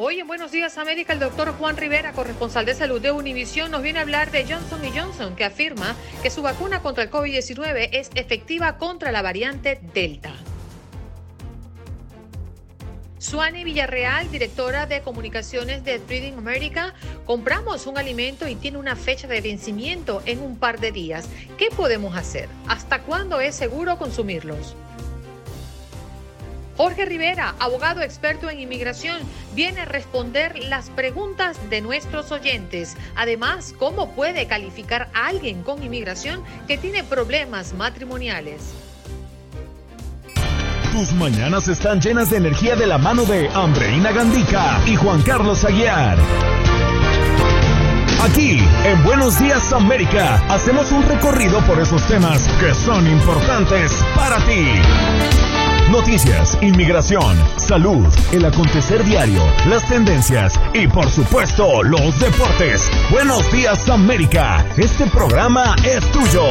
Hoy en Buenos Días América, el doctor Juan Rivera, corresponsal de salud de Univisión, nos viene a hablar de Johnson Johnson, que afirma que su vacuna contra el COVID-19 es efectiva contra la variante Delta. Suani Villarreal, directora de comunicaciones de Breeding America, compramos un alimento y tiene una fecha de vencimiento en un par de días. ¿Qué podemos hacer? ¿Hasta cuándo es seguro consumirlos? Jorge Rivera, abogado experto en inmigración, viene a responder las preguntas de nuestros oyentes. Además, ¿cómo puede calificar a alguien con inmigración que tiene problemas matrimoniales? Tus mañanas están llenas de energía de la mano de Andreina Gandica y Juan Carlos Aguiar. Aquí, en Buenos Días América, hacemos un recorrido por esos temas que son importantes para ti. Noticias, inmigración, salud, el acontecer diario, las tendencias y por supuesto los deportes. Buenos días América, este programa es tuyo.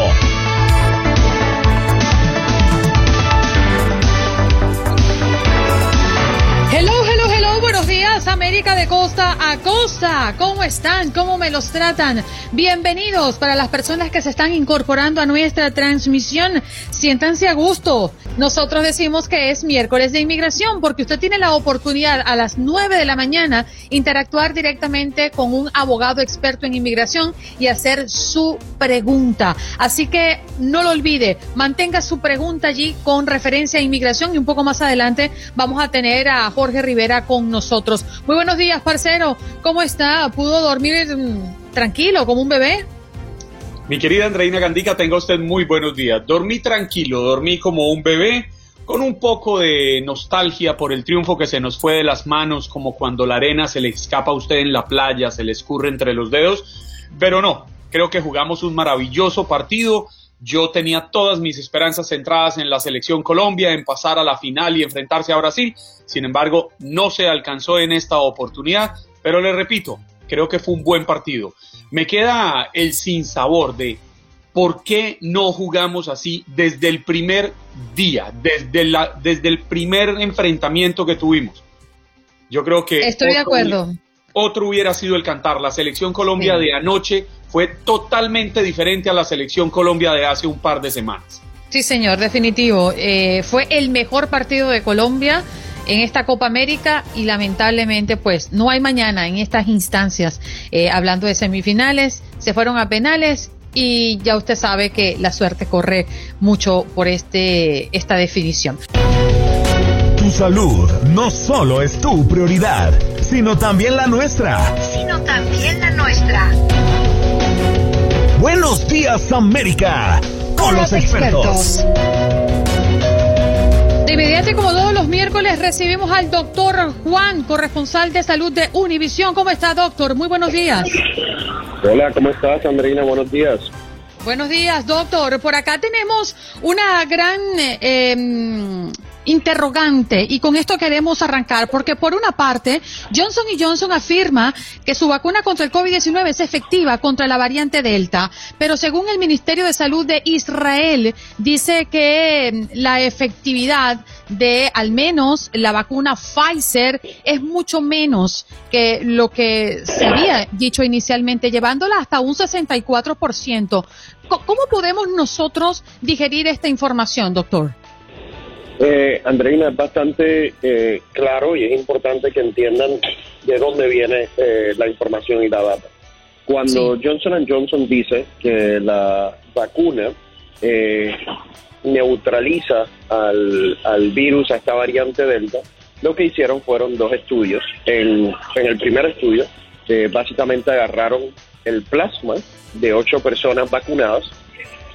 Hello, días América de costa a costa. ¿Cómo están? ¿Cómo me los tratan? Bienvenidos para las personas que se están incorporando a nuestra transmisión. Siéntanse a gusto. Nosotros decimos que es miércoles de inmigración porque usted tiene la oportunidad a las 9 de la mañana interactuar directamente con un abogado experto en inmigración y hacer su pregunta. Así que no lo olvide, mantenga su pregunta allí con referencia a inmigración y un poco más adelante vamos a tener a Jorge Rivera con nosotros. Muy buenos días, parcero. ¿Cómo está? ¿Pudo dormir mm, tranquilo como un bebé? Mi querida Andreina Gandica, tenga usted muy buenos días. Dormí tranquilo, dormí como un bebé, con un poco de nostalgia por el triunfo que se nos fue de las manos, como cuando la arena se le escapa a usted en la playa, se le escurre entre los dedos, pero no, creo que jugamos un maravilloso partido. Yo tenía todas mis esperanzas centradas en la selección Colombia, en pasar a la final y enfrentarse a Brasil. Sin embargo, no se alcanzó en esta oportunidad, pero le repito, creo que fue un buen partido me queda el sinsabor de por qué no jugamos así desde el primer día, desde, la, desde el primer enfrentamiento que tuvimos. Yo creo que... Estoy de acuerdo. Otro hubiera sido el cantar. La selección Colombia de anoche fue totalmente diferente a la selección Colombia de hace un par de semanas. Sí, señor, definitivo. Eh, fue el mejor partido de Colombia en esta Copa América y lamentablemente pues no hay mañana en estas instancias. Eh, hablando de semifinales, se fueron a penales y ya usted sabe que la suerte corre mucho por este esta definición. Tu salud no solo es tu prioridad, sino también la nuestra. Sino también la nuestra. Buenos días América, con, los, expertos. De inmediato, como todos los miércoles, recibimos al doctor Juan, corresponsal de salud de Univisión. ¿Cómo está, doctor? Muy buenos días. Hola, ¿cómo estás, Andreina? Buenos días. Buenos días, doctor. Por acá tenemos una gran eh, interrogante y con esto queremos arrancar porque por una parte Johnson Johnson afirma que su vacuna contra el COVID-19 es efectiva contra la variante Delta, pero según el Ministerio de Salud de Israel dice que la efectividad de al menos la vacuna Pfizer es mucho menos que lo que se había dicho inicialmente, llevándola hasta un 64%. ¿Cómo podemos nosotros digerir esta información, doctor? Eh, Andreina, es bastante eh, claro y es importante que entiendan de dónde viene eh, la información y la data. Cuando Johnson Johnson dice que la vacuna eh, neutraliza al, al virus, a esta variante Delta, lo que hicieron fueron dos estudios. En, en el primer estudio, eh, básicamente agarraron el plasma de ocho personas vacunadas,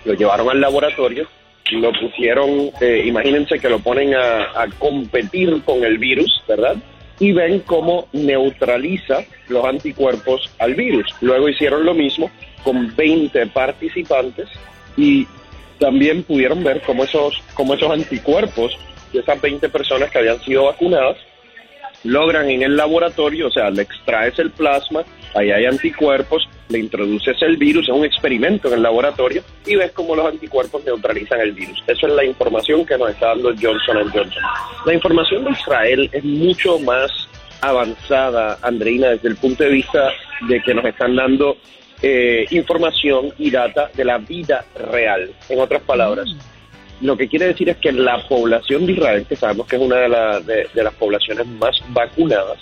lo llevaron al laboratorio, lo pusieron, eh, imagínense que lo ponen a, a competir con el virus, ¿verdad? Y ven cómo neutraliza los anticuerpos al virus. Luego hicieron lo mismo con 20 participantes y también pudieron ver cómo esos, cómo esos anticuerpos de esas 20 personas que habían sido vacunadas logran en el laboratorio, o sea, le extraes el plasma, ahí hay anticuerpos, le introduces el virus, es un experimento en el laboratorio y ves cómo los anticuerpos neutralizan el virus. Eso es la información que nos está dando Johnson Johnson. La información de Israel es mucho más avanzada, Andreina, desde el punto de vista de que nos están dando eh, información y data de la vida real. En otras palabras, lo que quiere decir es que la población de Israel, que sabemos que es una de, de, las poblaciones más vacunadas,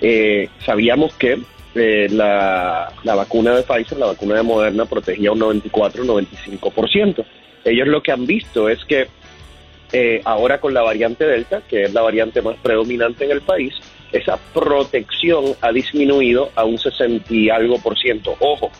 eh, sabíamos que eh, la, la, vacuna de Pfizer, la vacuna de Moderna, protegía un 94-95%. Ellos lo que han visto es que eh, ahora con la variante Delta, que es la variante más predominante en el país, esa protección ha disminuido a un 60 y algo por ciento. Ojo,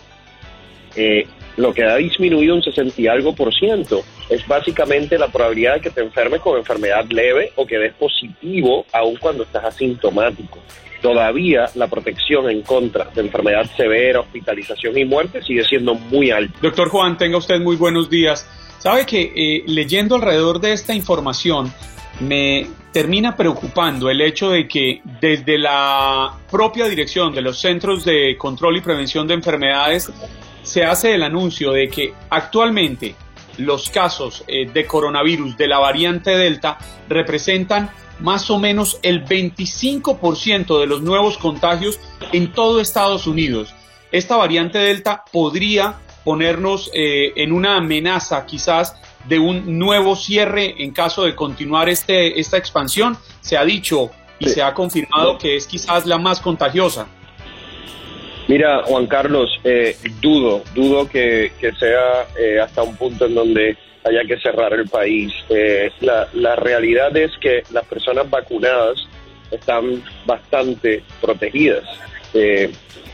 eh, lo que ha disminuido un 60 y algo por ciento es básicamente la probabilidad de que te enfermes con enfermedad leve o que des positivo aun cuando estás asintomático. Todavía la protección en contra de enfermedad severa, hospitalización y muerte sigue siendo muy alta. Doctor Juan, tenga usted muy buenos días. Sabe que eh, leyendo alrededor de esta información me termina preocupando el hecho de que desde la propia dirección de los Centros de Control y Prevención de Enfermedades se hace el anuncio de que actualmente los casos eh, de coronavirus de la variante Delta representan más o menos el 25% de los nuevos contagios en todo Estados Unidos. Esta variante Delta podría ponernos eh, en una amenaza quizás de un nuevo cierre en caso de continuar este, esta expansión. Se ha dicho y se ha confirmado que es quizás la más contagiosa. Mira, Juan Carlos, eh, dudo, dudo que, sea eh, hasta un punto en donde haya que cerrar el país. Eh, la, la realidad es que las personas vacunadas están bastante protegidas.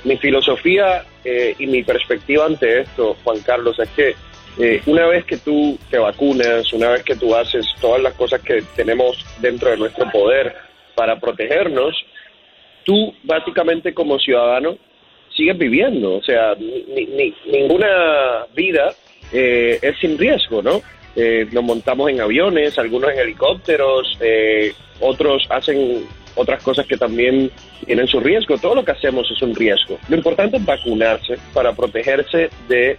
mi filosofía y mi perspectiva ante esto, Juan Carlos, es que una vez que tú te vacunas, una vez que tú haces todas las cosas que tenemos dentro de nuestro poder para protegernos, tú básicamente como ciudadano sigues viviendo. O sea, ni, ninguna vida eh, es sin riesgo, ¿no? Eh, nos montamos en aviones, algunos en helicópteros, eh, otros hacen otras cosas que también tienen su riesgo. Todo lo que hacemos es un riesgo. Lo importante es vacunarse para protegerse de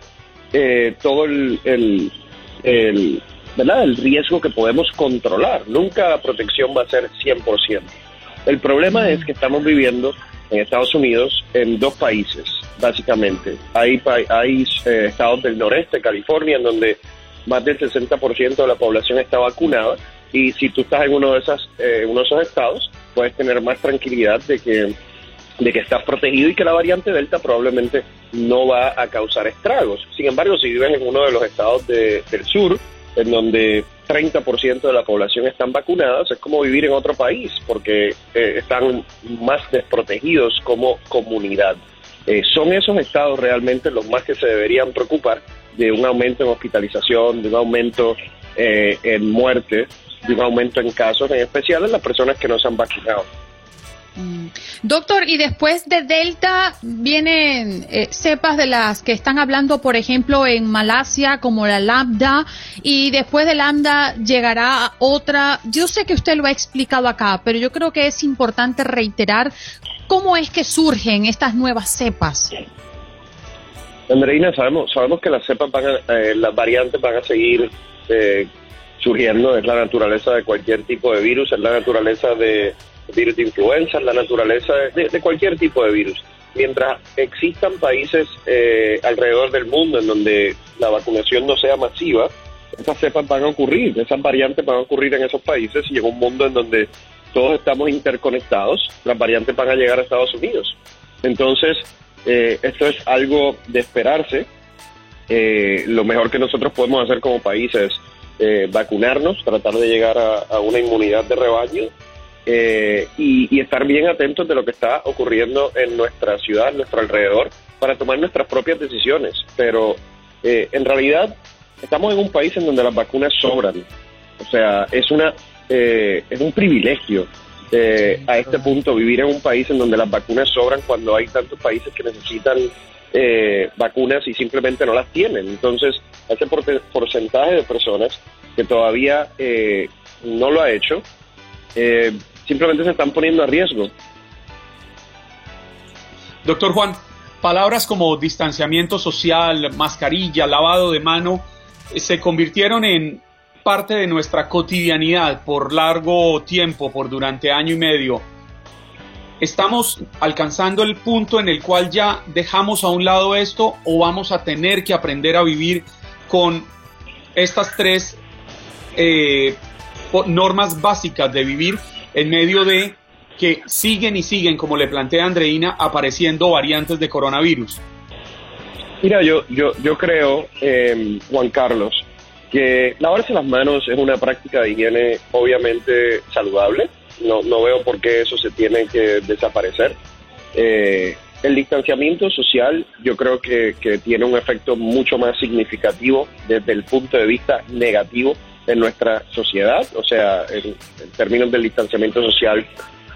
todo el, el, ¿verdad? el riesgo que podemos controlar. Nunca la protección va a ser 100%. El problema es que estamos viviendo en Estados Unidos en dos países, básicamente. Hay, hay eh, estados del noreste, California, en donde más del 60% de la población está vacunada y si tú estás en uno de, esas, eh, uno de esos estados, puedes tener más tranquilidad de que, de que estás protegido y que la variante Delta probablemente no va a causar estragos. Sin embargo, si vives en uno de los estados del sur, en donde 30% de la población están vacunadas, es como vivir en otro país, porque eh, están más desprotegidos como comunidad. Eh, son esos estados realmente los más que se deberían preocupar de un aumento en hospitalización, de un aumento eh, en muerte, de un aumento en casos, en especial en las personas que no se han vacunado. Mm. Doctor, y después de Delta vienen eh, cepas de las que están hablando, por ejemplo, en Malasia, como la Lambda, y después de Lambda llegará otra. Yo sé que usted lo ha explicado acá, pero yo creo que es importante reiterar cómo es que surgen estas nuevas cepas. Andreina, sabemos, sabemos que las cepas van eh, las variantes van a seguir eh, surgiendo, es la naturaleza de cualquier tipo de virus, es la naturaleza de virus de influenza, la naturaleza de, cualquier tipo de virus. Mientras existan países eh, alrededor del mundo en donde la vacunación no sea masiva, esas cepas van a ocurrir, esas variantes van a ocurrir en esos países y en un mundo en donde todos estamos interconectados, las variantes van a llegar a Estados Unidos. Entonces, eh, esto es algo de esperarse. Eh, lo mejor que nosotros podemos hacer como país es eh, vacunarnos, tratar de llegar a, una inmunidad de rebaño eh, y, estar bien atentos de lo que está ocurriendo en nuestra ciudad, nuestro alrededor, para tomar nuestras propias decisiones. Pero eh, en realidad estamos en un país en donde las vacunas sobran. O sea, es, una, es un privilegio a este punto vivir en un país en donde las vacunas sobran cuando hay tantos países que necesitan eh, vacunas y simplemente no las tienen. Entonces, ese porcentaje de personas que todavía eh, no lo ha hecho, eh, simplemente se están poniendo a riesgo. Doctor Juan, palabras como distanciamiento social, mascarilla, lavado de mano, se convirtieron en parte de nuestra cotidianidad por largo tiempo, por durante año y medio ¿Estamos alcanzando el punto en el cual ya dejamos a un lado esto o vamos a tener que aprender a vivir con estas tres eh, normas básicas de vivir en medio de que siguen y siguen, como le plantea Andreina, apareciendo variantes de coronavirus? Mira, yo, yo, yo creo, em, Juan Carlos, que lavarse las manos es una práctica de higiene obviamente saludable no, no veo por qué eso se tiene que desaparecer. Eh, el distanciamiento social yo creo que, tiene un efecto mucho más significativo desde el punto de vista negativo en nuestra sociedad. O sea, en, términos del distanciamiento social,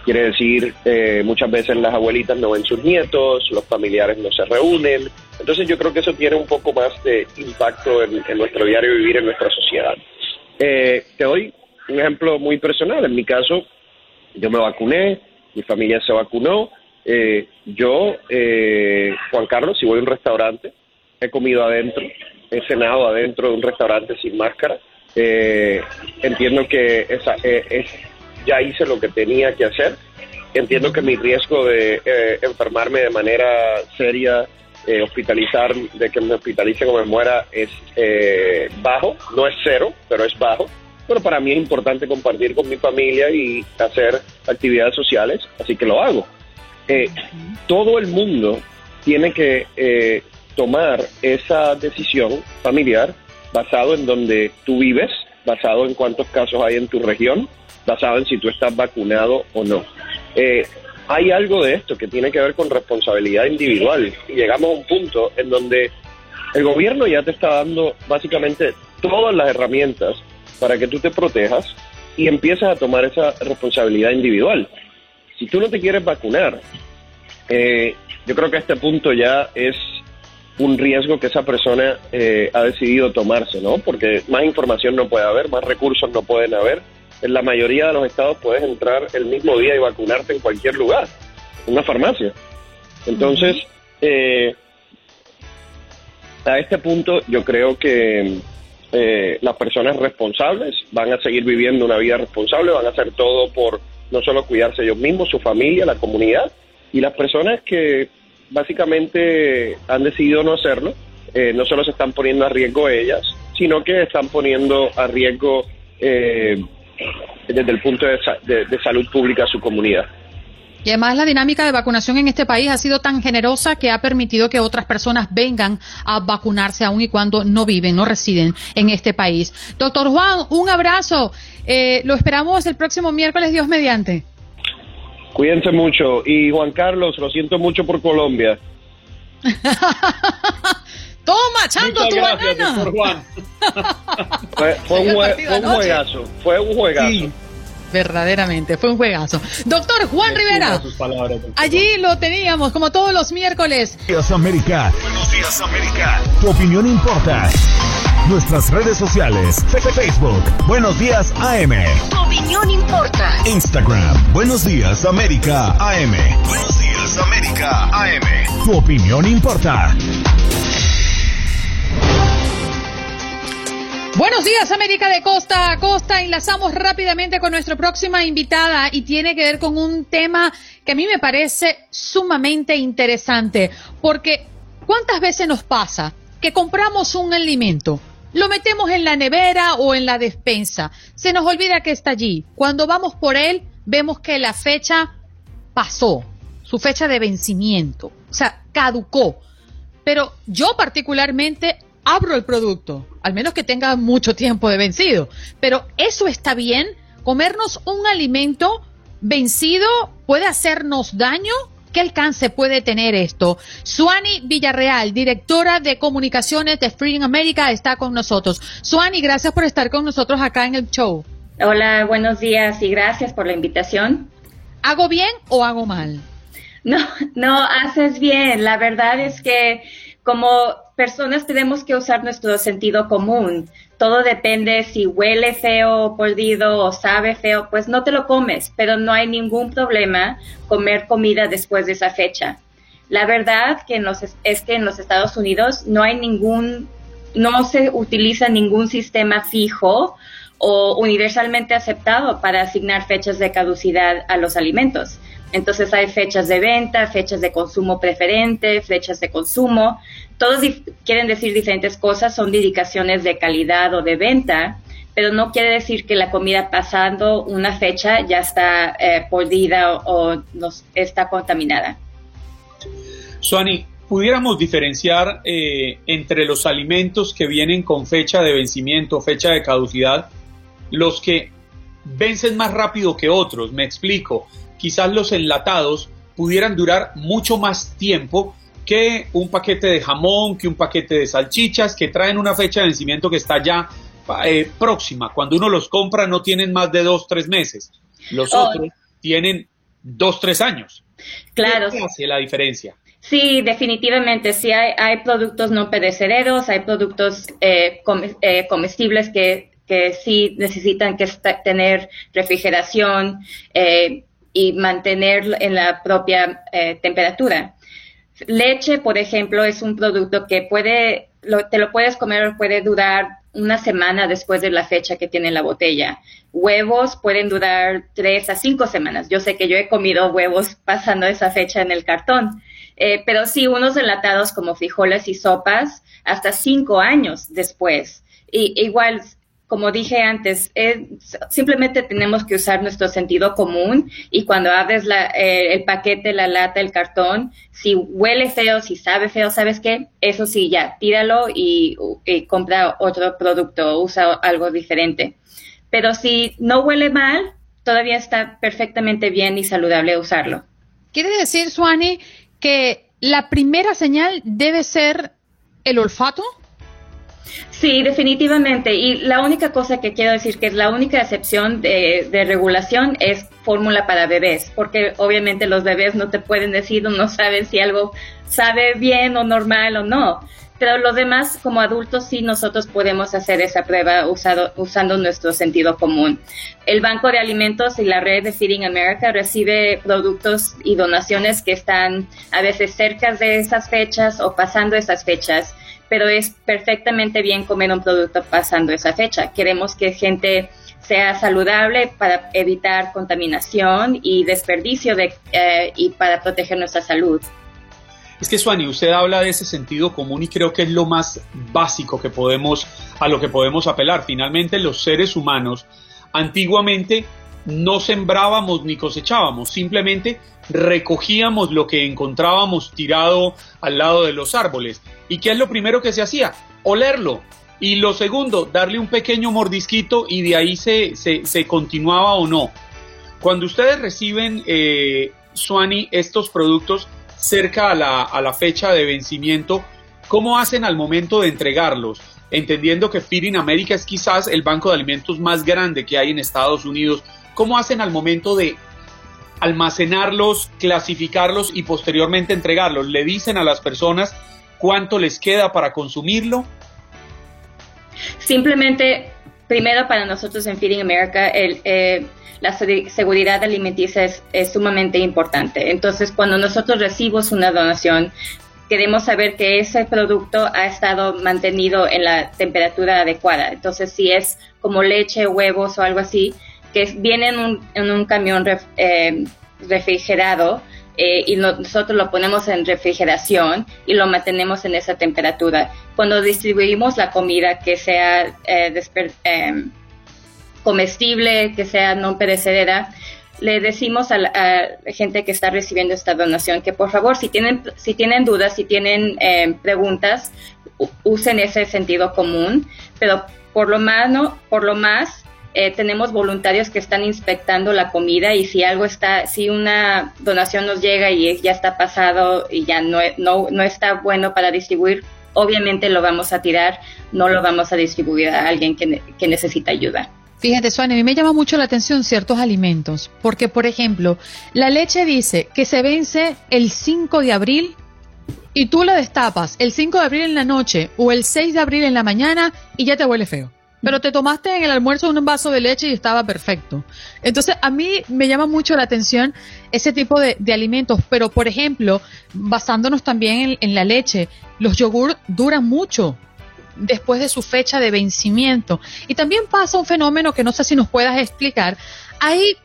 quiere decir eh, muchas veces las abuelitas no ven sus nietos, los familiares no se reúnen. Entonces yo creo que eso tiene un poco más de impacto en, nuestro diario vivir en nuestra sociedad. Eh, te doy un ejemplo muy personal. En mi caso, yo me vacuné, mi familia se vacunó. Eh, yo, eh, Juan Carlos, si voy a un restaurante, he comido adentro, he cenado adentro de un restaurante sin máscara. Eh, entiendo que esa, es, ya hice lo que tenía que hacer. Entiendo que mi riesgo de enfermarme de manera seria, hospitalizar, de que me hospitalicen o me muera, es bajo. No es cero, pero es bajo pero para mí es importante compartir con mi familia y hacer actividades sociales, así que lo hago. Eh, todo el mundo tiene que eh, tomar esa decisión familiar basado en donde tú vives, basado en cuántos casos hay en tu región, basado en si tú estás vacunado o no. Eh, hay algo de esto que tiene que ver con responsabilidad individual llegamos a un punto en donde el gobierno ya te está dando básicamente todas las herramientas para que tú te protejas y empiezas a tomar esa responsabilidad individual. Si tú no te quieres vacunar, eh, yo creo que a este punto ya es un riesgo que esa persona eh, ha decidido tomarse, ¿no? Porque más información no puede haber, más recursos no pueden haber. En la mayoría de los estados puedes entrar el mismo día y vacunarte en cualquier lugar, en una farmacia. Entonces, eh, a este punto yo creo que eh, las personas responsables van a seguir viviendo una vida responsable, van a hacer todo por no solo cuidarse ellos mismos, su familia, la comunidad, y las personas que básicamente han decidido no hacerlo, eh, no solo se están poniendo a riesgo ellas, sino que están poniendo a riesgo eh, desde el punto de salud pública a su comunidad. Y además la dinámica de vacunación en este país ha sido tan generosa que ha permitido que otras personas vengan a vacunarse aun y cuando no viven, no residen en este país. Doctor Juan, un abrazo. Eh, lo esperamos el próximo miércoles, Dios mediante. Cuídense mucho. Y Juan Carlos, lo siento mucho por Colombia. Toma, chando tu banana. Juan. fue, un, juegazo. Fue un juegazo verdaderamente, fue un juegazo. Doctor Juan Rivera, allí lo teníamos como todos los miércoles. Buenos días América. Buenos días América. Tu opinión importa. Nuestras redes sociales, Facebook, Buenos Días AM. Tu opinión importa. Instagram, Buenos Días América AM. Buenos Días América AM. Tu opinión importa. Buenos días, América de Costa a Costa. Enlazamos rápidamente con nuestra próxima invitada y tiene que ver con un tema que a mí me parece sumamente interesante. Porque, ¿cuántas veces nos pasa que compramos un alimento? Lo metemos en la nevera o en la despensa. Se nos olvida que está allí. Cuando vamos por él, vemos que la fecha pasó, su fecha de vencimiento. O sea, caducó. Pero yo particularmente abro el producto, al menos que tenga mucho tiempo de vencido. Pero eso está bien, comernos un alimento vencido puede hacernos daño. ¿Qué alcance puede tener esto? Suani Villarreal, directora de comunicaciones de Freedom America, está con nosotros. Suani, gracias por estar con nosotros acá en el show. Hola, buenos días y gracias por la invitación. ¿Hago bien o hago mal? No, no, haces bien. La verdad es que como personas tenemos que usar nuestro sentido común. Todo depende si huele feo, perdido o sabe feo, pues no te lo comes, pero no hay ningún problema comer comida después de esa fecha. La verdad que es que en los Estados Unidos no hay ningún, no se utiliza ningún sistema fijo o universalmente aceptado para asignar fechas de caducidad a los alimentos. Entonces hay fechas de venta, fechas de consumo preferente, fechas de consumo. Todos quieren decir diferentes cosas, son indicaciones de calidad o de venta, pero no quiere decir que la comida pasando una fecha ya está eh, perdida o, está contaminada. Suani, ¿pudiéramos diferenciar eh, entre los alimentos que vienen con fecha de vencimiento, fecha de caducidad, los que vencen más rápido que otros? Me explico quizás los enlatados pudieran durar mucho más tiempo que un paquete de jamón, que un paquete de salchichas, que traen una fecha de vencimiento que está ya eh, próxima. Cuando uno los compra no tienen más de dos, tres meses. Los oh. otros tienen dos, tres años. Claro. ¿Qué hace la diferencia? Sí, definitivamente. Sí, hay, hay productos no perecederos, hay productos eh, eh, comestibles que, que sí necesitan que tener refrigeración. Eh, y mantener en la propia eh, temperatura. Leche, por ejemplo, es un producto que puede, te lo puedes comer o puede durar una semana después de la fecha que tiene la botella. Huevos pueden durar tres a cinco semanas. Yo sé que yo he comido huevos pasando esa fecha en el cartón. Eh, pero sí, unos enlatados como frijoles y sopas hasta cinco años después. Y igual como dije antes, simplemente tenemos que usar nuestro sentido común y cuando abres eh, el paquete, la lata, el cartón, si huele feo, si sabe feo, ¿sabes qué? Eso sí, ya, tíralo y, compra otro producto, usa algo diferente. Pero si no huele mal, todavía está perfectamente bien y saludable usarlo. ¿Quiere decir, Suani, que la primera señal debe ser el olfato? Sí, definitivamente. Y la única cosa que quiero decir que es la única excepción de, regulación es fórmula para bebés, porque obviamente los bebés no te pueden decir o no saben si algo sabe bien o normal o no. Pero los demás, como adultos, sí nosotros podemos hacer esa prueba usado, usando nuestro sentido común. El Banco de Alimentos y la red de Feeding America recibe productos y donaciones que están a veces cerca de esas fechas o pasando esas fechas pero es perfectamente bien comer un producto pasando esa fecha. Queremos que gente sea saludable para evitar contaminación y desperdicio de, eh, y para proteger nuestra salud. Es que Suani, usted habla de ese sentido común y creo que es lo más básico que podemos, a lo que podemos apelar. Finalmente, los seres humanos antiguamente no sembrábamos ni cosechábamos, simplemente recogíamos lo que encontrábamos tirado al lado de los árboles. ¿Y qué es lo primero que se hacía? Olerlo. Y lo segundo, darle un pequeño mordisquito y de ahí se, se, continuaba o no. Cuando ustedes reciben, eh, Suani, estos productos cerca a la, a la fecha de vencimiento, ¿cómo hacen al momento de entregarlos? Entendiendo que Feeding America es quizás el banco de alimentos más grande que hay en Estados Unidos, ¿cómo hacen al momento de almacenarlos, clasificarlos y posteriormente entregarlos? ¿Le dicen a las personas cuánto les queda para consumirlo? Simplemente, primero para nosotros en Feeding America, eh, la seguridad alimenticia es, sumamente importante. Entonces, cuando nosotros recibimos una donación, queremos saber que ese producto ha estado mantenido en la temperatura adecuada. Entonces, si es como leche, huevos o algo así, que viene en un, camión eh, refrigerado, eh, y nosotros lo ponemos en refrigeración y lo mantenemos en esa temperatura. Cuando distribuimos la comida que sea eh, em, comestible, que sea no perecedera, le decimos a la, gente que está recibiendo esta donación que por favor, si tienen, si tienen dudas, si tienen eh, preguntas, usen ese sentido común, pero por lo más, por lo más eh, tenemos voluntarios que están inspectando la comida y si algo está, si una donación nos llega y ya está pasado y ya no, no, no está bueno para distribuir, obviamente lo vamos a tirar, no lo vamos a distribuir a alguien que, que necesita ayuda. Fíjate, Suani, a mí me llama mucho la atención ciertos alimentos, porque por ejemplo, la leche dice que se vence el 5 de abril y tú la destapas el 5 de abril en la noche o el 6 de abril en la mañana y ya te huele feo pero te tomaste en el almuerzo un vaso de leche y estaba perfecto. Entonces, a mí me llama mucho la atención ese tipo de, alimentos, pero por ejemplo, basándonos también en, la leche, los yogur duran mucho después de su fecha de vencimiento. Y también pasa un fenómeno que no sé si nos puedas explicar. Hay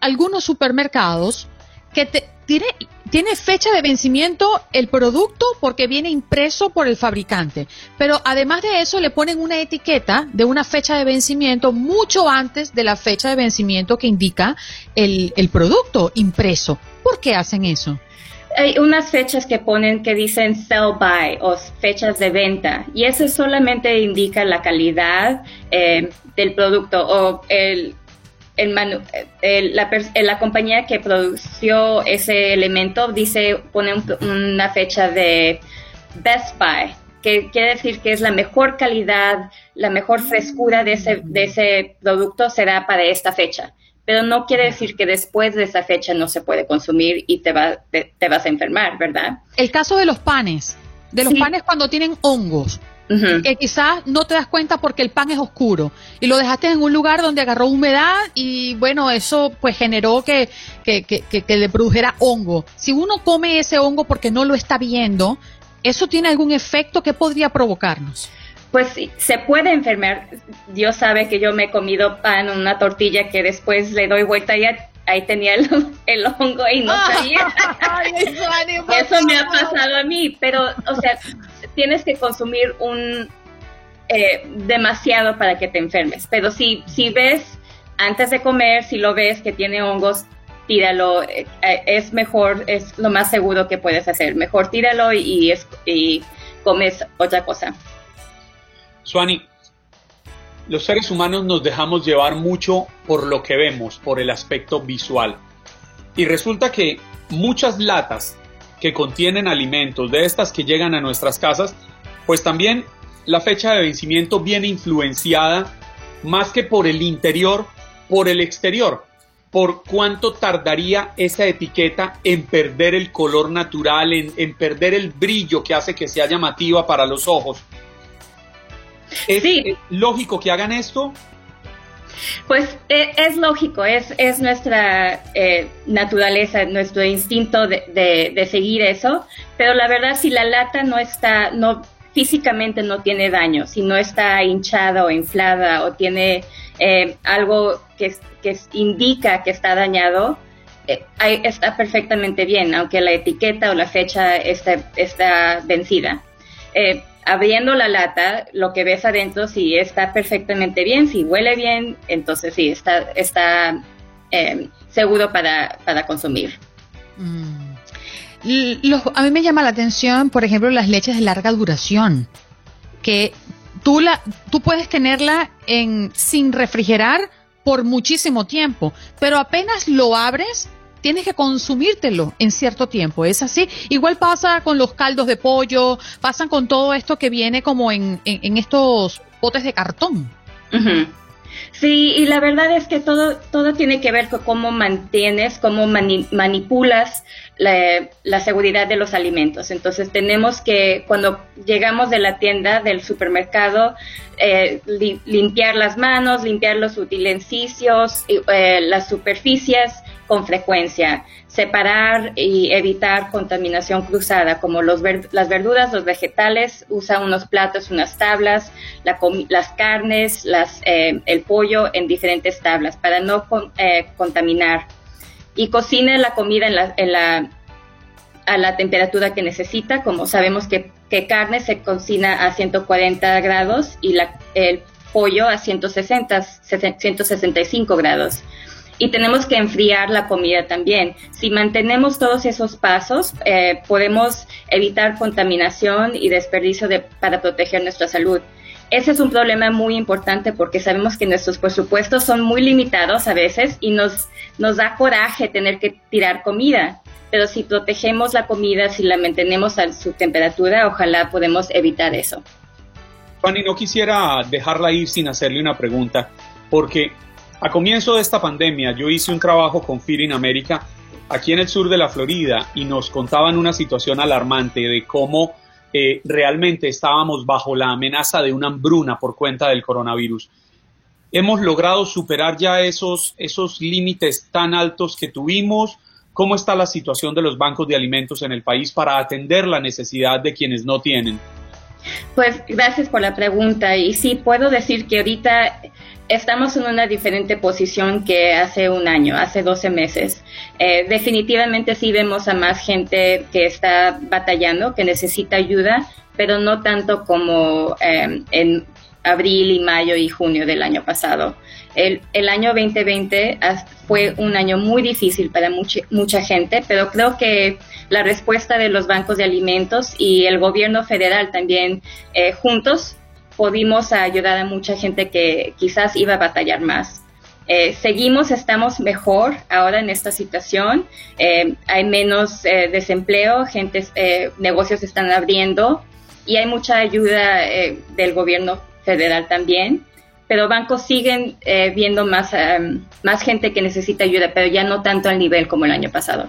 algunos supermercados que te, tiene, fecha de vencimiento el producto porque viene impreso por el fabricante. Pero además de eso le ponen una etiqueta de una fecha de vencimiento mucho antes de la fecha de vencimiento que indica el, el producto impreso. ¿Por qué hacen eso? hay unas fechas que ponen que dicen sell by o fechas de venta y eso solamente indica la calidad eh, del producto o el, el la, compañía que produció ese elemento dice, pone una fecha de Best Buy, que quiere decir que es la mejor calidad, la mejor frescura de ese, de ese producto será para esta fecha. Pero no quiere decir que después de esa fecha no se puede consumir y te, va, te, vas a enfermar, ¿verdad? El caso de los panes, de los panes cuando tienen hongos que quizás no te das cuenta porque el pan es oscuro y lo dejaste en un lugar donde agarró humedad y bueno, eso pues generó que, que, que, que, le produjera hongo. Si uno come ese hongo porque no lo está viendo, ¿eso tiene algún efecto que podría provocarnos? Pues se puede enfermar. Dios sabe que yo me he comido pan en una tortilla que después le doy vuelta y ahí tenía el, hongo y no sabía. Eso me ha pasado a mí, pero, o sea, tienes que consumir un eh, demasiado para que te enfermes. Pero si, si ves antes de comer, si lo ves que tiene hongos, tíralo. Eh, eh, es mejor, es lo más seguro que puedes hacer. Mejor tíralo y, y comes otra cosa. Suani, los seres humanos nos dejamos llevar mucho por lo que vemos, por el aspecto visual. Y resulta que muchas latas que contienen alimentos, de estas que llegan a nuestras casas, pues también la fecha de vencimiento viene influenciada más que por el interior, por el exterior, por cuánto tardaría esa etiqueta en perder el color natural, en, perder el brillo que hace que sea llamativa para los ojos. ¿Es, ¿Es lógico que hagan esto? Pues eh, es lógico, es, es nuestra eh, naturaleza, nuestro instinto de, de, seguir eso, pero la verdad si la lata no está, no físicamente no tiene daño, si no está hinchada o inflada o tiene eh, algo que, que, indica que está dañado, está perfectamente bien, aunque la etiqueta o la fecha está, está vencida abriendo la lata, lo que ves adentro, si está perfectamente bien, si huele bien, entonces sí, está, está eh, seguro para, consumir. Mm. a mí me llama la atención, por ejemplo, las leches de larga duración, que tú, la, tú puedes tenerla en, sin refrigerar por muchísimo tiempo, pero apenas lo abres, tienes que consumírtelo en cierto tiempo, ¿es así? Igual pasa con los caldos de pollo, pasan con todo esto que viene como en, en, estos botes de cartón. Sí, y la verdad es que todo, todo tiene que ver con cómo mantienes, cómo manipulas la, seguridad de los alimentos. Entonces tenemos que, cuando llegamos de la tienda, del supermercado, eh, limpiar las manos, limpiar los utensilios, eh, las superficies, con frecuencia, separar y evitar contaminación cruzada, como los las verduras, los vegetales, usa unos platos, unas tablas, las carnes, las, eh, el pollo en diferentes tablas para no eh, contaminar. Y cocine la comida en la, en la, a la temperatura que necesita, como sabemos que, que carne se cocina a 140 grados y la, el pollo a 160, 165 grados y tenemos que enfriar la comida también. Si mantenemos todos esos pasos, eh, podemos evitar contaminación y desperdicio de, para proteger nuestra salud. Ese es un problema muy importante porque sabemos que nuestros presupuestos son muy limitados a veces y nos, nos da coraje tener que tirar comida. Pero si protegemos la comida, si la mantenemos a su temperatura, ojalá podemos evitar eso. Fanny, no quisiera dejarla ir sin hacerle una pregunta, porque a comienzo de esta pandemia yo hice un trabajo con Feeding America aquí en el sur de la Florida y nos contaban una situación alarmante de cómo eh, realmente estábamos bajo la amenaza de una hambruna por cuenta del coronavirus. ¿Hemos logrado superar ya esos, esos límites tan altos que tuvimos? ¿Cómo está la situación de los bancos de alimentos en el país para atender la necesidad de quienes no tienen? Pues gracias por la pregunta y sí puedo decir que ahorita estamos en una diferente posición que hace un año, hace 12 meses. Eh, definitivamente sí vemos a más gente que está batallando, que necesita ayuda, pero no tanto como eh, en abril y mayo y junio del año pasado. El, el año 2020 fue un año muy difícil para mucha gente, pero creo que la respuesta de los bancos de alimentos y el gobierno federal también eh, juntos pudimos ayudar a mucha gente que quizás iba a batallar más. Eh, seguimos, estamos mejor ahora en esta situación. Eh, hay menos desempleo, gente, negocios están abriendo y hay mucha ayuda del gobierno federal también. Pero bancos siguen viendo más, más gente que necesita ayuda, pero ya no tanto al nivel como el año pasado.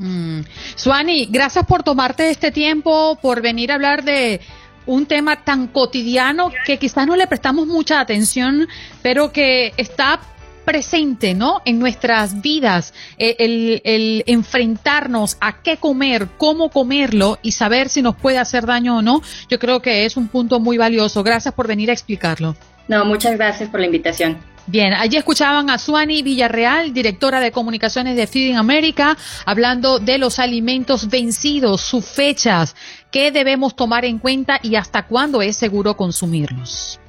Mm. Suani, gracias por tomarte este tiempo, por venir a hablar de un tema tan cotidiano que quizás no le prestamos mucha atención, pero que está presente, ¿no? En nuestras vidas, eh, el, el, enfrentarnos a qué comer, cómo comerlo y saber si nos puede hacer daño o no, yo creo que es un punto muy valioso. Gracias por venir a explicarlo. No, muchas gracias por la invitación. Bien, allí escuchaban a Suani Villarreal, directora de comunicaciones de Feeding America, hablando de los alimentos vencidos, sus fechas, qué debemos tomar en cuenta y hasta cuándo es seguro consumirlos.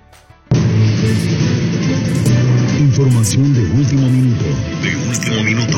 Información de último minuto. De último minuto.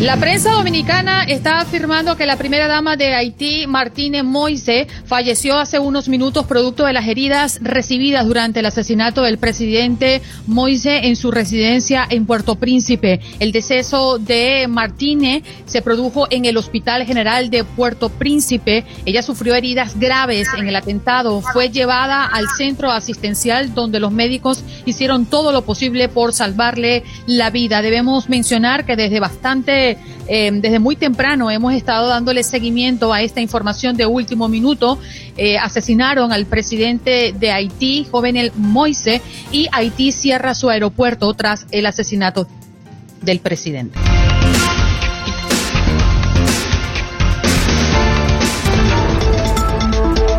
La prensa dominicana está afirmando que la primera dama de Haití, Martínez Moise, falleció hace unos minutos producto de las heridas recibidas durante el asesinato del presidente Moise en su residencia en Puerto Príncipe. El deceso de Martínez se produjo en el Hospital General de Puerto Príncipe. Ella sufrió heridas graves en el atentado. Fue llevada al centro asistencial donde los médicos hicieron todo lo posible por salvarle la vida. Debemos mencionar que desde bastante eh, desde muy temprano hemos estado dándole seguimiento a esta información de último minuto. Eh, asesinaron al presidente de Haití, Jovenel Moise, y Haití cierra su aeropuerto tras el asesinato del presidente.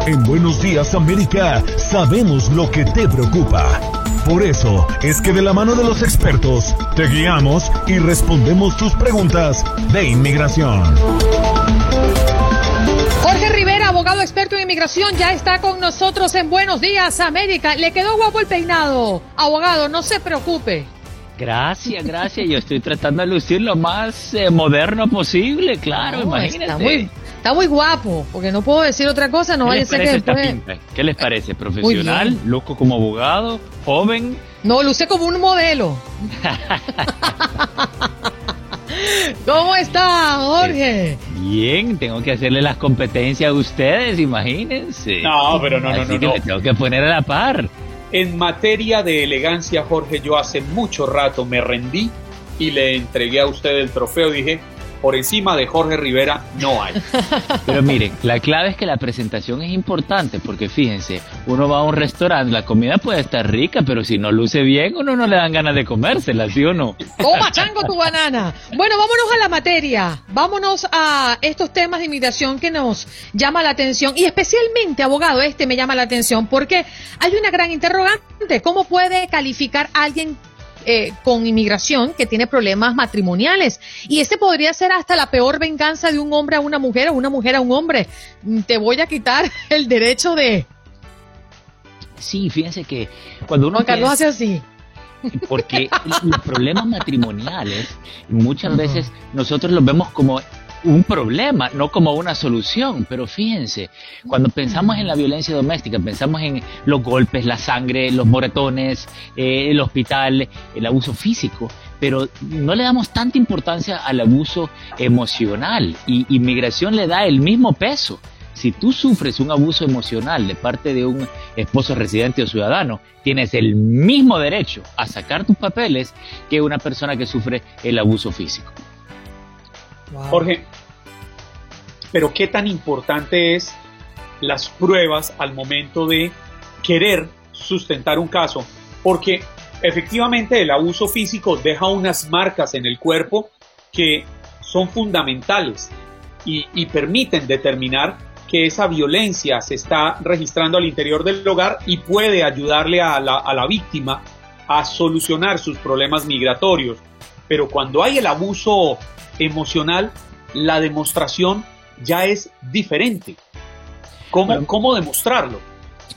En Buenos Días América sabemos lo que te preocupa. Por eso es que de la mano de los expertos te guiamos y respondemos tus preguntas de inmigración. Jorge Rivera, abogado experto en inmigración, ya está con nosotros en Buenos Días América. Le quedó guapo el peinado. Abogado, no se preocupe. Gracias, gracias. Yo estoy tratando de lucir lo más eh, moderno posible, claro, imagínate. Está muy, está muy guapo, porque no puedo decir otra cosa, no vaya a ser que después... ¿Qué les parece? ¿Profesional? ¿Loco como abogado? ¿Joven? No, luce como un modelo. ¿Cómo está, Jorge? Bien, tengo que hacerle las competencias a ustedes, imagínense. No, pero no, no, no. no. Me tengo que poner a la par. En materia de elegancia, Jorge, yo hace mucho rato me rendí y le entregué a usted el trofeo. Dije, por encima de Jorge Rivera no hay. Pero miren, la clave es que la presentación es importante porque fíjense, uno va a un restaurante, la comida puede estar rica, pero si no luce bien, uno no le dan ganas de comérsela, ¿sí o no? Toma, chango, tu banana. Bueno, vámonos a la materia. Vámonos a estos temas de inmigración que nos llama la atención y especialmente, abogado, este me llama la atención porque hay una gran interrogante. ¿Cómo puede calificar alguien eh, con inmigración que tiene problemas matrimoniales. Y ese podría ser hasta la peor venganza de un hombre a una mujer o una mujer a un hombre. Mm, Te voy a quitar el derecho de Sí, fíjense que cuando uno... Juan Carlos hace así. Porque los problemas matrimoniales muchas veces nosotros los vemos como un problema, no como una solución. Pero fíjense, cuando pensamos en la violencia doméstica, pensamos en los golpes, la sangre, los moretones, eh, el hospital, el abuso físico, pero no le damos tanta importancia al abuso emocional y inmigración le da el mismo peso. Si tú sufres un abuso emocional de parte de un esposo residente o ciudadano, tienes el mismo derecho a sacar tus papeles que una persona que sufre el abuso físico. Jorge, pero qué tan importante es las pruebas al momento de querer sustentar un caso, porque efectivamente el abuso físico deja unas marcas en el cuerpo que son fundamentales y, permiten determinar que esa violencia se está registrando al interior del hogar y puede ayudarle a la, a la víctima a solucionar sus problemas migratorios. Pero cuando hay el abuso emocional, la demostración ya es diferente. ¿Cómo, ¿cómo demostrarlo?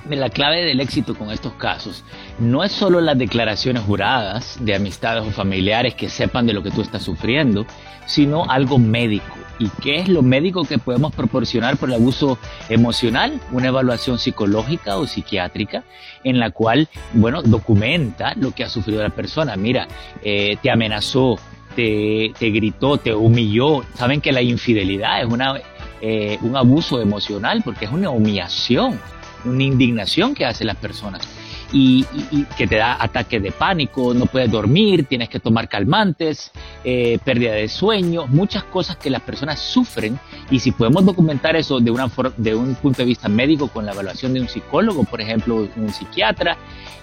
La clave del éxito con estos casos no es solo las declaraciones juradas de amistades o familiares que sepan de lo que tú estás sufriendo, sino algo médico. ¿Y qué es lo médico que podemos proporcionar por el abuso emocional? Una evaluación psicológica o psiquiátrica en la cual, bueno, documenta lo que ha sufrido la persona. Mira, eh, te amenazó, te, gritó, te humilló. Saben que la infidelidad es una, eh, un abuso emocional porque es una humillación, una indignación que hacen las personas. Y, que te da ataques de pánico, no puedes dormir, tienes que tomar calmantes, eh, pérdida de sueño, muchas cosas que las personas sufren y si podemos documentar eso de, una de un punto de vista médico con la evaluación de un psicólogo, por ejemplo, un psiquiatra,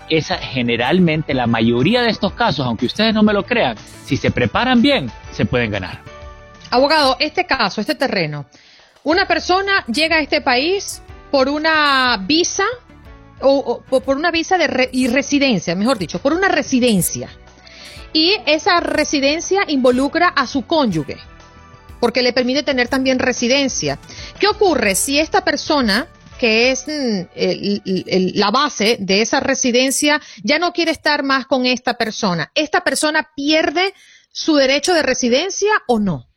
esa generalmente la mayoría de estos casos, aunque ustedes no me lo crean, si se preparan bien, se pueden ganar. Abogado, este caso, este terreno, una persona llega a este país por una visa o, por una visa de y residencia, mejor dicho, por una residencia. Y esa residencia involucra a su cónyuge, porque le permite tener también residencia. ¿Qué ocurre si esta persona que es mm, la base de esa residencia, ya no quiere estar más con esta persona. ¿Esta persona pierde su derecho de residencia o no?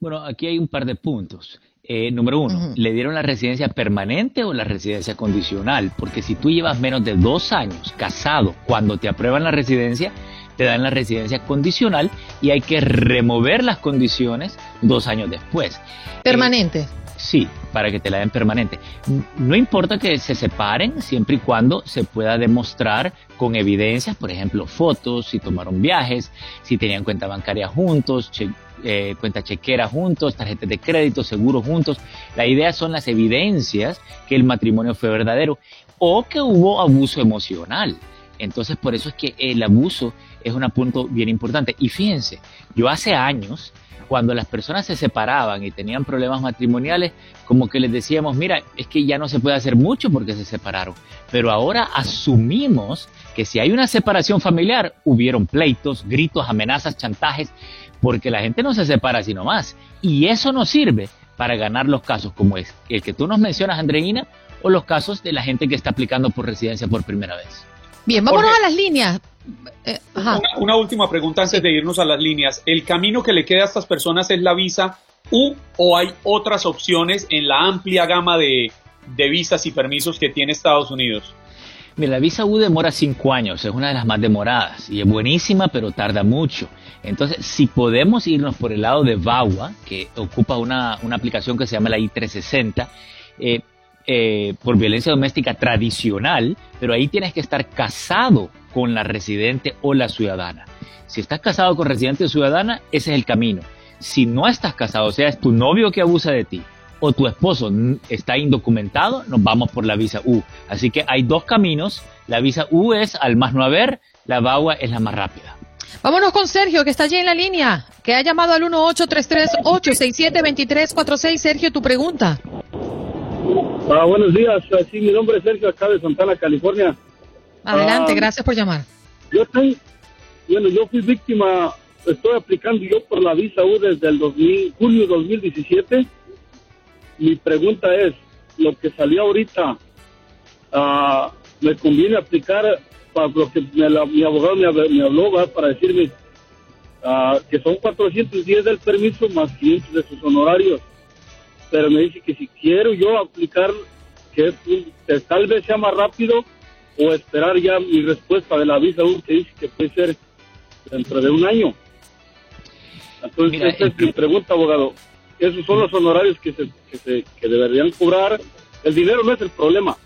Bueno, aquí hay un par de puntos. Eh, número uno, ¿le dieron la residencia permanente o la residencia condicional? Porque si tú llevas menos de dos años casado cuando te aprueban la residencia, te dan la residencia condicional y hay que remover las condiciones dos años después. Permanente. Sí, para que te la den permanente. No importa que se separen siempre y cuando se pueda demostrar con evidencias, por ejemplo, fotos, si tomaron viajes, si tenían cuenta bancaria juntos, eh, cuenta chequera juntos, tarjetas de crédito, seguro juntos. La idea son las evidencias que el matrimonio fue verdadero o que hubo abuso emocional. Entonces, por eso es que el abuso es un punto bien importante. Y fíjense, yo hace años cuando las personas se separaban y tenían problemas matrimoniales, como que les decíamos, mira, es que ya no se puede hacer mucho porque se separaron. Pero ahora asumimos que si hay una separación familiar, hubieron pleitos, gritos, amenazas, chantajes, porque la gente no se separa sino más. Y eso nos sirve para ganar los casos como es el que tú nos mencionas, Andreina, o los casos de la gente que está aplicando por residencia por primera vez. Bien, vámonos a las líneas. Eh, una, última pregunta antes de irnos a las líneas. ¿El camino que le queda a estas personas es la visa U o hay otras opciones en la amplia gama de, visas y permisos que tiene Estados Unidos? Mira, la visa U demora cinco años, es una de las más demoradas y es buenísima, pero tarda mucho. Entonces, si podemos irnos por el lado de VAWA, que ocupa una, aplicación que se llama la I-360, eh, eh, por violencia doméstica tradicional, pero ahí tienes que estar casado con la residente o la ciudadana. Si estás casado con residente o ciudadana, ese es el camino. Si no estás casado, o sea, es tu novio que abusa de ti o tu esposo está indocumentado, nos vamos por la visa U. Así que hay dos caminos. La visa U es al más no haber, la VAWA es la más rápida. Vámonos con Sergio, que está allí en la línea, que ha llamado al 1833-867-2346. Sergio, tu pregunta. Ah, buenos días, sí, mi nombre es Sergio, acá de Santana, California. Adelante, ah, gracias por llamar. Yo estoy, bueno, yo fui víctima, estoy aplicando yo por la visa U desde el 2000, junio 2017. Mi pregunta es, lo que salió ahorita, uh, me conviene aplicar para lo que mi abogado me, habló para decirme ah, que son 410 del permiso más 500 de sus honorarios. Pero me dice que si quiero yo aplicar, que, tal vez sea más rápido o esperar ya mi respuesta de la visa que dice que puede ser dentro de un año. Entonces, esa es mi pregunta, abogado. Esos son los honorarios que, se, que, se, que deberían cobrar. El dinero no es el problema,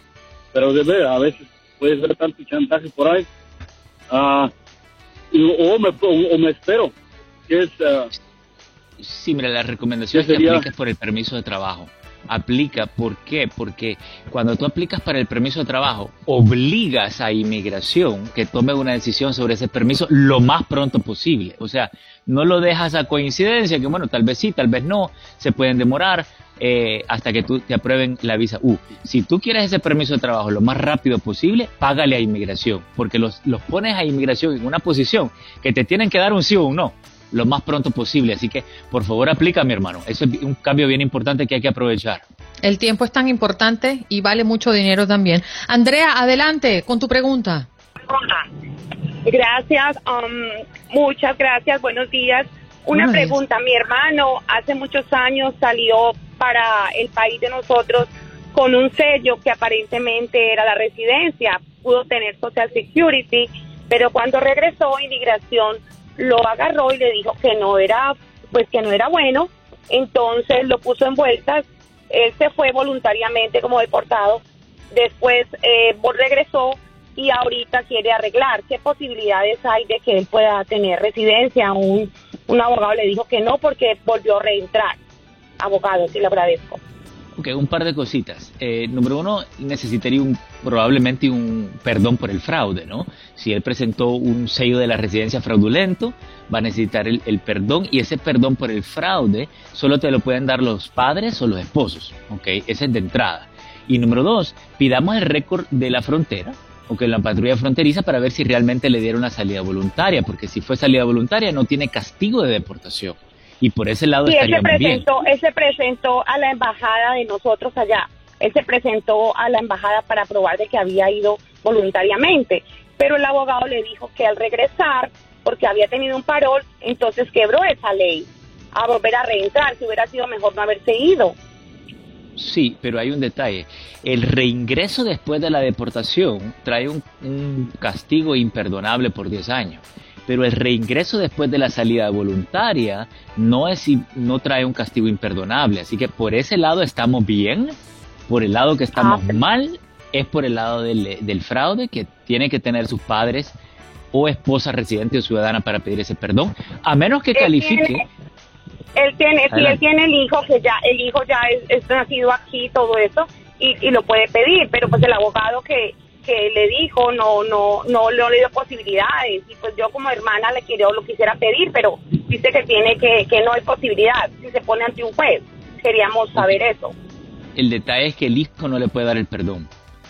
pero debe, a veces puede ser tanto chantaje por ahí. Ah, o, me, o, me espero. Que es, uh, sí, mira, la recomendación es que apliques por el permiso de trabajo aplica. ¿Por qué? Porque cuando tú aplicas para el permiso de trabajo, obligas a inmigración que tome una decisión sobre ese permiso lo más pronto posible. O sea, no lo dejas a coincidencia, que bueno, tal vez sí, tal vez no, se pueden demorar eh, hasta que tú te aprueben la visa U. Si tú quieres ese permiso de trabajo lo más rápido posible, págale a inmigración, porque los, los pones a inmigración en una posición que te tienen que dar un sí o un no lo más pronto posible. Así que, por favor, aplica, mi hermano. Eso es un cambio bien importante que hay que aprovechar. El tiempo es tan importante y vale mucho dinero también. Andrea, adelante con tu pregunta. Gracias, um, muchas gracias, buenos días. Una pregunta, mi hermano hace muchos años salió para el país de nosotros con un sello que aparentemente era la residencia, pudo tener Social Security, pero cuando regresó inmigración lo agarró y le dijo que no era, pues que no era bueno, entonces lo puso en vueltas, él se fue voluntariamente como deportado, después eh, regresó y ahorita quiere arreglar. ¿Qué posibilidades hay de que él pueda tener residencia? Un, un abogado le dijo que no porque volvió a reentrar. Abogado, sí le agradezco. Ok, un par de cositas. Eh, número uno, necesitaría un, probablemente un perdón por el fraude, ¿no? Si él presentó un sello de la residencia fraudulento, va a necesitar el, perdón y ese perdón por el fraude solo te lo pueden dar los padres o los esposos, ¿ok? Ese es de entrada. Y número dos, pidamos el récord de la frontera, o que la patrulla fronteriza para ver si realmente le dieron una salida voluntaria, porque si fue salida voluntaria no tiene castigo de deportación y por ese lado sí, estaría presentó, Él se presentó a la embajada de nosotros allá. Él se presentó a la embajada para probar de que había ido voluntariamente, pero el abogado le dijo que al regresar, porque había tenido un parol, entonces quebró esa ley a volver a reentrar, si hubiera sido mejor no haberse ido. Sí, pero hay un detalle. El reingreso después de la deportación trae un, un castigo imperdonable por 10 años pero el reingreso después de la salida voluntaria no, es, no trae un castigo imperdonable. Así que por ese lado estamos bien, por el lado que estamos ah, mal es por el lado del, fraude, que tiene que tener sus padres o esposa residente o ciudadana para pedir ese perdón, a menos que califique. él tiene, si él tiene el hijo, que ya el hijo ya es, nacido aquí, todo eso, y, y, lo puede pedir, pero pues el abogado que, que le dijo no no no, le dio posibilidades. Y pues yo como hermana le quiero lo quisiera pedir pero dice que tiene que que no hay posibilidad si se pone ante un juez. Queríamos saber eso. El detalle es que el hijo no le puede dar el perdón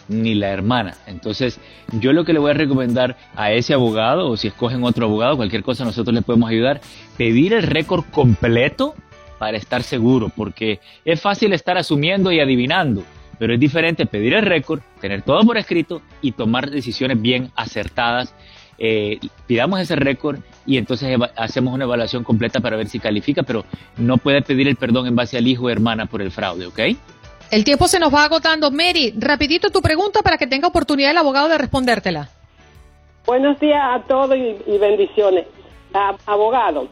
ni la hermana. Entonces yo lo que le voy a recomendar a ese abogado o si escogen otro abogado cualquier cosa nosotros le podemos ayudar pedir el récord completo para estar seguro porque es fácil estar asumiendo y adivinando pero es diferente pedir el récord, tener todo por escrito y tomar decisiones bien acertadas. Eh, pidamos ese récord y entonces hacemos una evaluación completa para ver si califica, pero no puede pedir el perdón en base al hijo o hermana por el fraude, ¿ok? El tiempo se nos va agotando. Mary, rapidito tu pregunta para que tenga oportunidad el abogado de respondértela. Buenos días a todos y, bendiciones. abogado,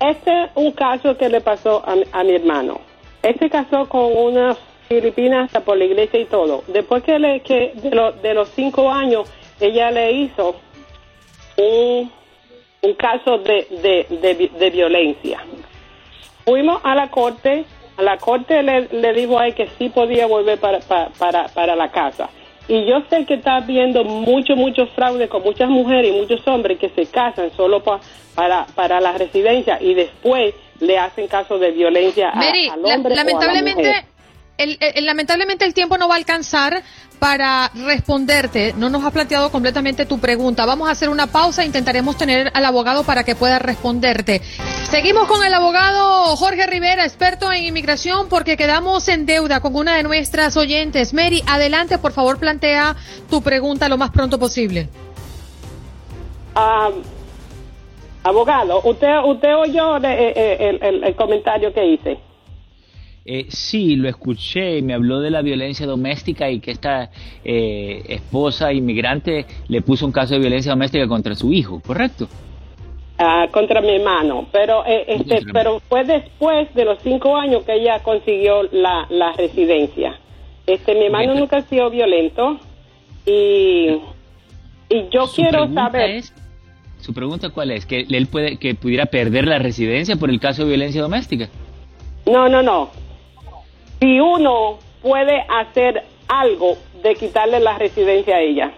este es un caso que le pasó a, a mi hermano. Él se casó con una Filipinas hasta por la iglesia y todo. Después que, le, que de, de los cinco años, ella le hizo un, un caso de, de, de, violencia. Fuimos a la corte, a la corte le, le dijo a él que sí podía volver para, para, para, la casa. Y yo sé que está habiendo mucho, mucho fraude con muchas mujeres y muchos hombres que se casan solo para, para la residencia y después le hacen caso de violencia al hombre. lamentablemente, lamentablemente el tiempo no va a alcanzar para responderte. No nos ha planteado completamente tu pregunta. Vamos a hacer una pausa. Intentaremos tener al abogado para que pueda responderte. Seguimos con el abogado Jorge Rivera, experto en inmigración, porque quedamos en deuda con una de nuestras oyentes. Mary, adelante, por favor, plantea tu pregunta lo más pronto posible. Ah, abogado, ¿usted, usted oyó eh, eh, el, el- el comentario que hice? Eh, sí, lo escuché, me habló de la violencia doméstica y que esta eh, esposa inmigrante le puso un caso de violencia doméstica contra su hijo, ¿correcto? Ah, contra mi hermano, pero eh, este, Contra- pero fue después de los cinco años que ella consiguió la, la residencia. Este, mi hermano nunca ha sido violento y y yo Su quiero saber. es- Su pregunta cuál es, que él puede que pudiera perder la residencia por el caso de violencia doméstica. No, no, no. Si uno puede hacer algo de quitarle la residencia a ella.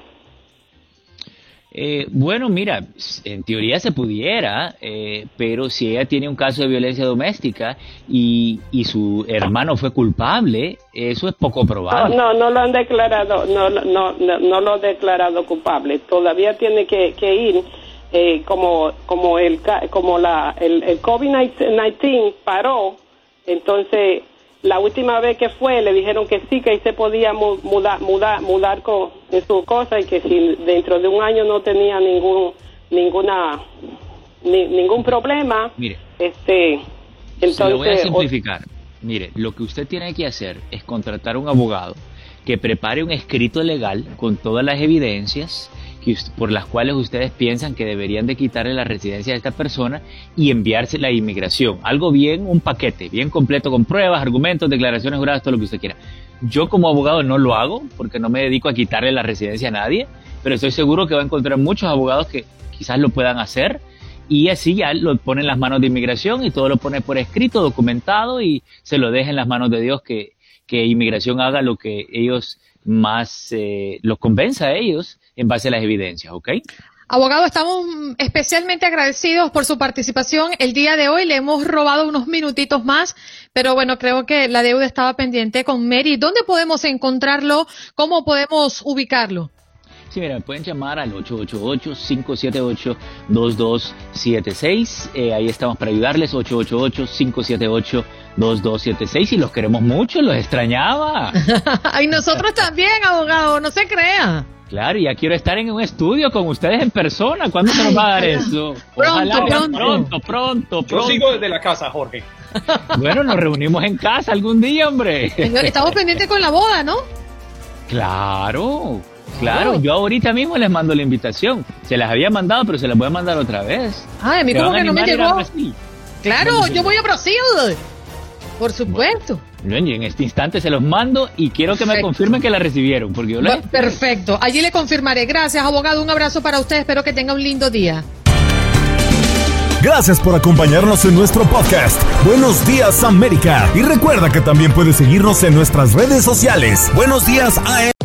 Eh, bueno, mira, en teoría se pudiera, eh, pero si ella tiene un caso de violencia doméstica y, y su hermano fue culpable, eso es poco probable. no, no lo han declarado, no, no, no, no lo han declarado culpable. Todavía tiene que, que ir eh, como, como el, como la, el, el COVID-19 paró. Entonces, la última vez que fue, le dijeron que sí, que ahí se podía mu- mudar, mudar, mudar con en su cosa y que si dentro de un año no tenía ningún, ninguna, ni- ningún problema, Mire, este, se lo voy a entonces, simplificar. Mire, lo que usted tiene que hacer es contratar un abogado que prepare un escrito legal con todas las evidencias por las cuales ustedes piensan que deberían de quitarle la residencia a esta persona y enviársela a inmigración. Algo bien, un paquete, bien completo con pruebas, argumentos, declaraciones juradas, todo lo que usted quiera. Yo como abogado no lo hago porque no me dedico a quitarle la residencia a nadie, pero estoy seguro que va a encontrar muchos abogados que quizás lo puedan hacer y así ya lo pone en las manos de inmigración y todo lo pone por escrito, documentado y se lo deja en las manos de Dios que, que inmigración haga lo que ellos más eh, los convenza a ellos en base a las evidencias, ¿ok? Abogado, estamos especialmente agradecidos por su participación el día de hoy. Le hemos robado unos minutitos más, pero bueno, creo que la deuda estaba pendiente con Mary. ¿Dónde podemos encontrarlo? ¿Cómo podemos ubicarlo? Sí, mira, pueden llamar al 888-578-2276. Eh, ahí estamos para ayudarles, 888-578-2276. Y los queremos mucho, los extrañaba. y nosotros también, abogado, no se crea. Claro, ya quiero estar en un estudio con ustedes en persona. ¿Cuándo se nos va a dar eso? Pronto, pronto. pronto, pronto, Yo sigo desde la casa, Jorge. Bueno, nos reunimos en casa algún día, hombre. Estamos pendientes con la boda, ¿no? Claro, claro. Yo ahorita mismo les mando la invitación. Se las había mandado, pero se las voy a mandar otra vez. Ay, a mí ¿Se como que no me llegó. Claro, yo voy a Brasil. Por supuesto. Bueno, en este instante se los mando y quiero que me Perfecto. confirmen que la recibieron, porque yo la... Perfecto. Allí le confirmaré. Gracias, abogado. Un abrazo para usted. Espero que tenga un lindo día. Gracias por acompañarnos en nuestro podcast. Buenos días América. Y recuerda que también puedes seguirnos en nuestras redes sociales. Buenos días AM.